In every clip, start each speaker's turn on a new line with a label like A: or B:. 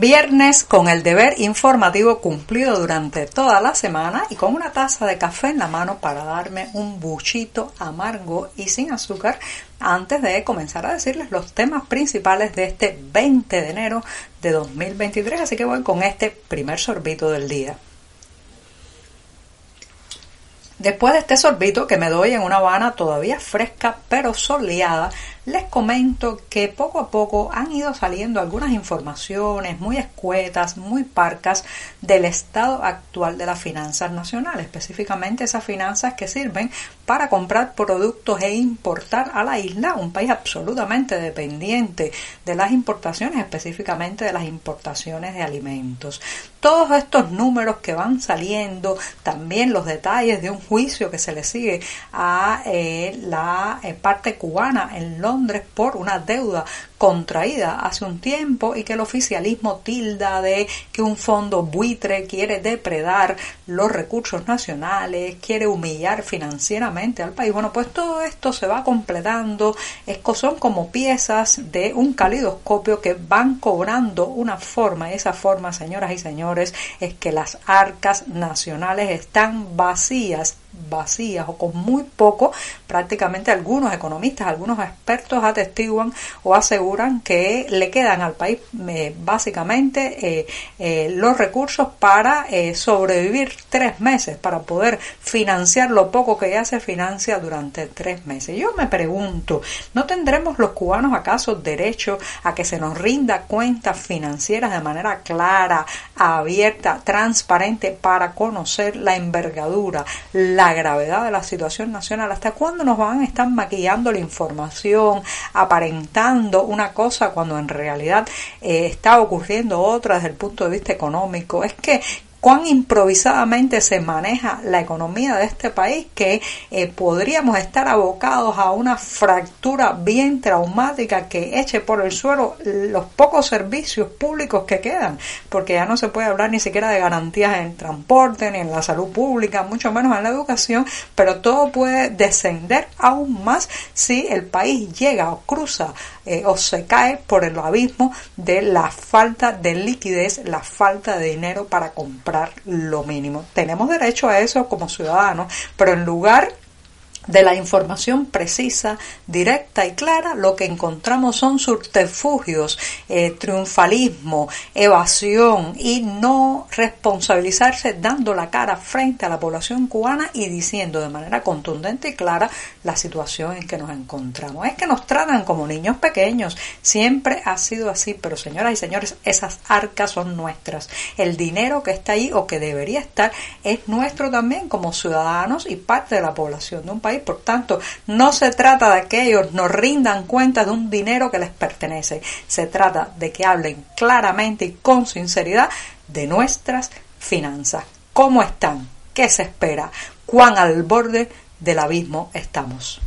A: Viernes con el deber informativo cumplido durante toda la semana y con una taza de café en la mano para darme un buchito amargo y sin azúcar antes de comenzar a decirles los temas principales de este 20 de enero de 2023. Así que voy con este primer sorbito del día. Después de este sorbito que me doy en una Habana todavía fresca pero soleada, les comento que poco a poco han ido saliendo algunas informaciones muy escuetas, muy parcas del estado actual de las finanzas nacionales, específicamente esas finanzas que sirven para comprar productos e importar a la isla, un país absolutamente dependiente de las importaciones, específicamente de las importaciones de alimentos. Todos estos números que van saliendo, también los detalles de un juicio que se le sigue a eh, la eh, parte cubana en Londres, por una deuda contraída hace un tiempo y que el oficialismo tilda de que un fondo buitre quiere depredar los recursos nacionales, quiere humillar financieramente al país. Bueno, pues todo esto se va completando, son como piezas de un calidoscopio que van cobrando una forma. Y esa forma, señoras y señores, es que las arcas nacionales están vacías vacías o con muy poco, prácticamente algunos economistas, algunos expertos atestiguan o aseguran que le quedan al país eh, básicamente eh, eh, los recursos para sobrevivir tres meses, para poder financiar lo poco que ya se financia durante tres meses. Yo me pregunto, ¿no tendremos los cubanos acaso derecho a que se nos rinda cuentas financieras de manera clara, abierta, transparente para conocer la envergadura, la la gravedad de la situación nacional, hasta cuándo nos van a estar maquillando la información, aparentando una cosa cuando en realidad eh, está ocurriendo otra desde el punto de vista económico. Es que cuán improvisadamente se maneja la economía de este país que eh, podríamos estar abocados a una fractura bien traumática que eche por el suelo los pocos servicios públicos que quedan, porque ya no se puede hablar ni siquiera de garantías en transporte, ni en la salud pública, mucho menos en la educación, pero todo puede descender aún más si el país llega o cruza eh, o se cae por el abismo de la falta de liquidez, la falta de dinero para comprar lo mínimo. Tenemos derecho a eso como ciudadanos, pero en lugar de la información precisa, directa y clara, lo que encontramos son subterfugios, eh, triunfalismo, evasión y no responsabilizarse dando la cara frente a la población cubana y diciendo de manera contundente y clara la situación en que nos encontramos. Es que nos tratan como niños pequeños, siempre ha sido así, pero señoras y señores, esas arcas son nuestras. El dinero que está ahí o que debería estar es nuestro también como ciudadanos y parte de la población de un país por tanto, no se trata de que ellos nos rindan cuenta de un dinero que les pertenece. Se trata de que hablen claramente y con sinceridad de nuestras finanzas. ¿Cómo están? ¿Qué se espera? ¿Cuán al borde del abismo estamos?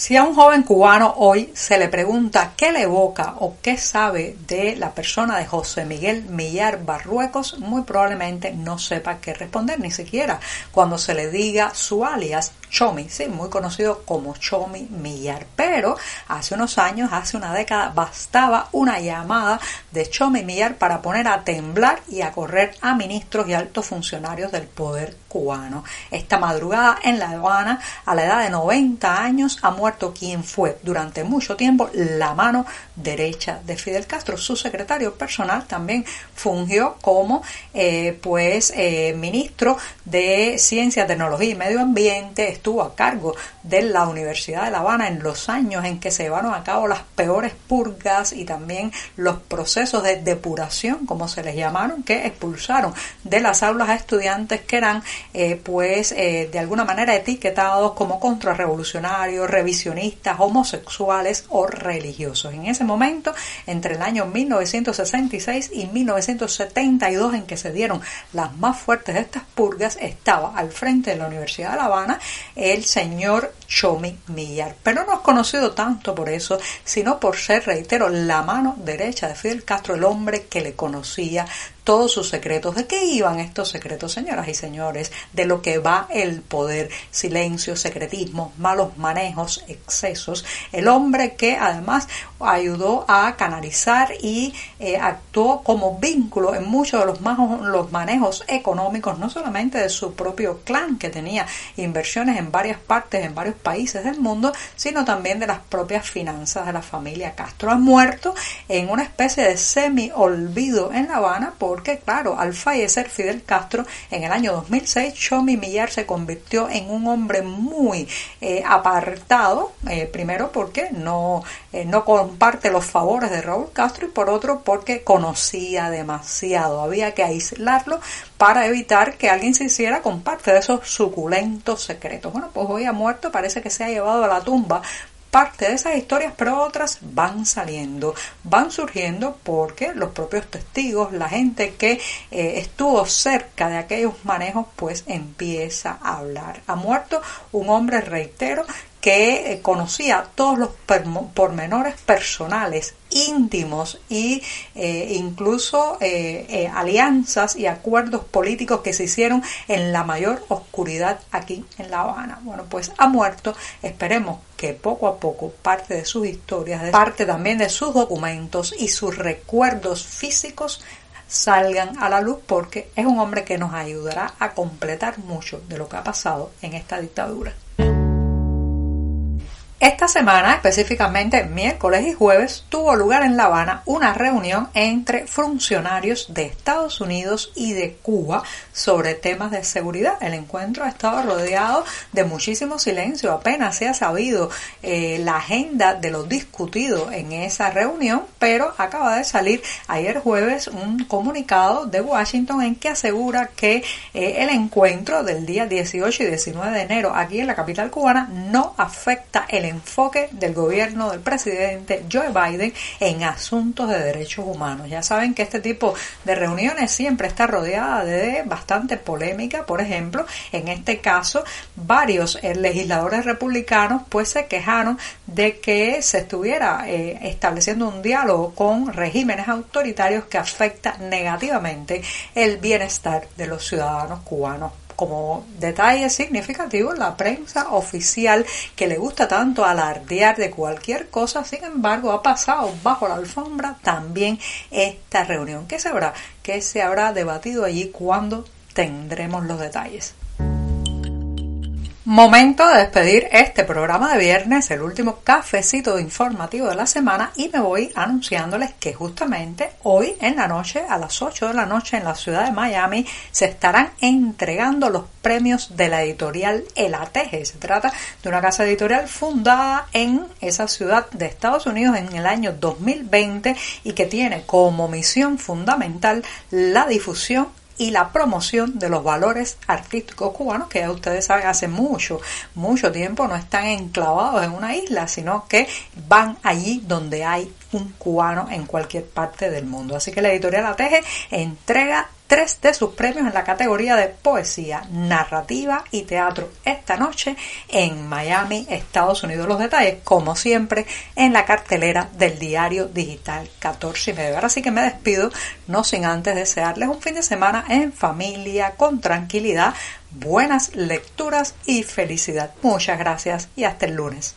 A: Si a un joven cubano hoy se le pregunta qué le evoca o qué sabe de la persona de José Miguel Millar Barruecos, muy probablemente no sepa qué responder, ni siquiera cuando se le diga su alias Chomi, sí, muy conocido como Chomi Millar. Pero hace unos años, hace una década, bastaba una llamada de Chomi Millar para poner a temblar y a correr a ministros y altos funcionarios del poder cubano. Esta madrugada en La Habana, a la edad de 90 años, ha muerto quien fue durante mucho tiempo la mano derecha de Fidel Castro. Su secretario personal también fungió como eh, pues eh, ministro de Ciencia, Tecnología y Medio Ambiente, estuvo a cargo de la Universidad de La Habana en los años en que se llevaron a cabo las peores purgas y también los procesos de depuración, como se les llamaron, que expulsaron de las aulas a estudiantes que eran eh, pues de alguna manera etiquetados como contrarrevolucionarios, revisionistas, homosexuales o religiosos. En ese momento, entre el año 1966 y 1972, en que se dieron las más fuertes de estas purgas, estaba al frente de la Universidad de La Habana el señor Chomi Millar. Pero no es conocido tanto por eso, sino por ser, reitero, la mano derecha de Fidel Castro, el hombre que le conocía todos sus secretos. ¿De qué iban estos secretos, señoras y señores? De lo que va el poder, silencio, secretismo, malos manejos, excesos. El hombre que además ayudó a canalizar y eh, actuó como vínculo en muchos de los, los manejos económicos, no solamente de su propio clan, que tenía inversiones en varias partes, en varios países del mundo, sino también de las propias finanzas de la familia Castro. Ha muerto en una especie de semi-olvido en La Habana por porque claro, al fallecer Fidel Castro en el año 2006, Chomi Millar se convirtió en un hombre muy eh, apartado, eh, primero porque no, eh, no comparte los favores de Raúl Castro y por otro porque conocía demasiado, había que aislarlo para evitar que alguien se hiciera con parte de esos suculentos secretos. Bueno, pues hoy ha muerto, parece que se ha llevado a la tumba parte de esas historias, pero otras van saliendo, van surgiendo porque los propios testigos, la gente que eh, estuvo cerca de aquellos manejos, pues empieza a hablar. Ha muerto un hombre, reitero, que eh, conocía todos los pormenores personales, íntimos eh, incluso eh, alianzas y acuerdos políticos que se hicieron en la mayor oscuridad aquí en La Habana. Bueno, pues ha muerto. Esperemos que poco a poco parte de sus historias, parte también de sus documentos y sus recuerdos físicos salgan a la luz porque es un hombre que nos ayudará a completar mucho de lo que ha pasado en esta dictadura. Esta semana, específicamente miércoles y jueves, tuvo lugar en La Habana una reunión entre funcionarios de Estados Unidos y de Cuba sobre temas de seguridad. El encuentro ha estado rodeado de muchísimo silencio, apenas se ha sabido eh, la agenda de lo discutido en esa reunión, pero acaba de salir ayer jueves un comunicado de Washington en que asegura que eh, el encuentro del día 18 y 19 de enero aquí en la capital cubana no afecta el enfoque del gobierno del presidente Joe Biden en asuntos de derechos humanos. Ya saben que este tipo de reuniones siempre está rodeada de bastante polémica. Por ejemplo, en este caso, varios eh, legisladores republicanos pues se quejaron de que se estuviera eh, estableciendo un diálogo con regímenes autoritarios que afecta negativamente el bienestar de los ciudadanos cubanos como detalle significativo, la prensa oficial que le gusta tanto alardear de cualquier cosa, sin embargo, ha pasado bajo la alfombra también esta reunión. ¿Qué se habrá? ¿Qué se habrá debatido allí? cuando tendremos los detalles? Momento de despedir este programa de viernes, el último cafecito informativo de la semana y me voy anunciándoles que justamente hoy en la noche, a las 8 de la noche en la ciudad de Miami, se estarán entregando los premios de la editorial El Ateje. Se trata de una casa editorial fundada en esa ciudad de Estados Unidos en el año 2020 y que tiene como misión fundamental la difusión y la promoción de los valores artísticos cubanos que ya ustedes saben hace mucho, mucho tiempo no están enclavados en una isla, sino que van allí donde hay un cubano en cualquier parte del mundo. Así que la editorial Ateje entrega tres de sus premios en la categoría de poesía, narrativa y teatro esta noche en Miami, Estados Unidos. Los detalles, como siempre, en la cartelera del diario digital 14 y medio. Ahora sí que me despido, no sin antes desearles un fin de semana en familia, con tranquilidad, buenas lecturas y felicidad. Muchas gracias y hasta el lunes.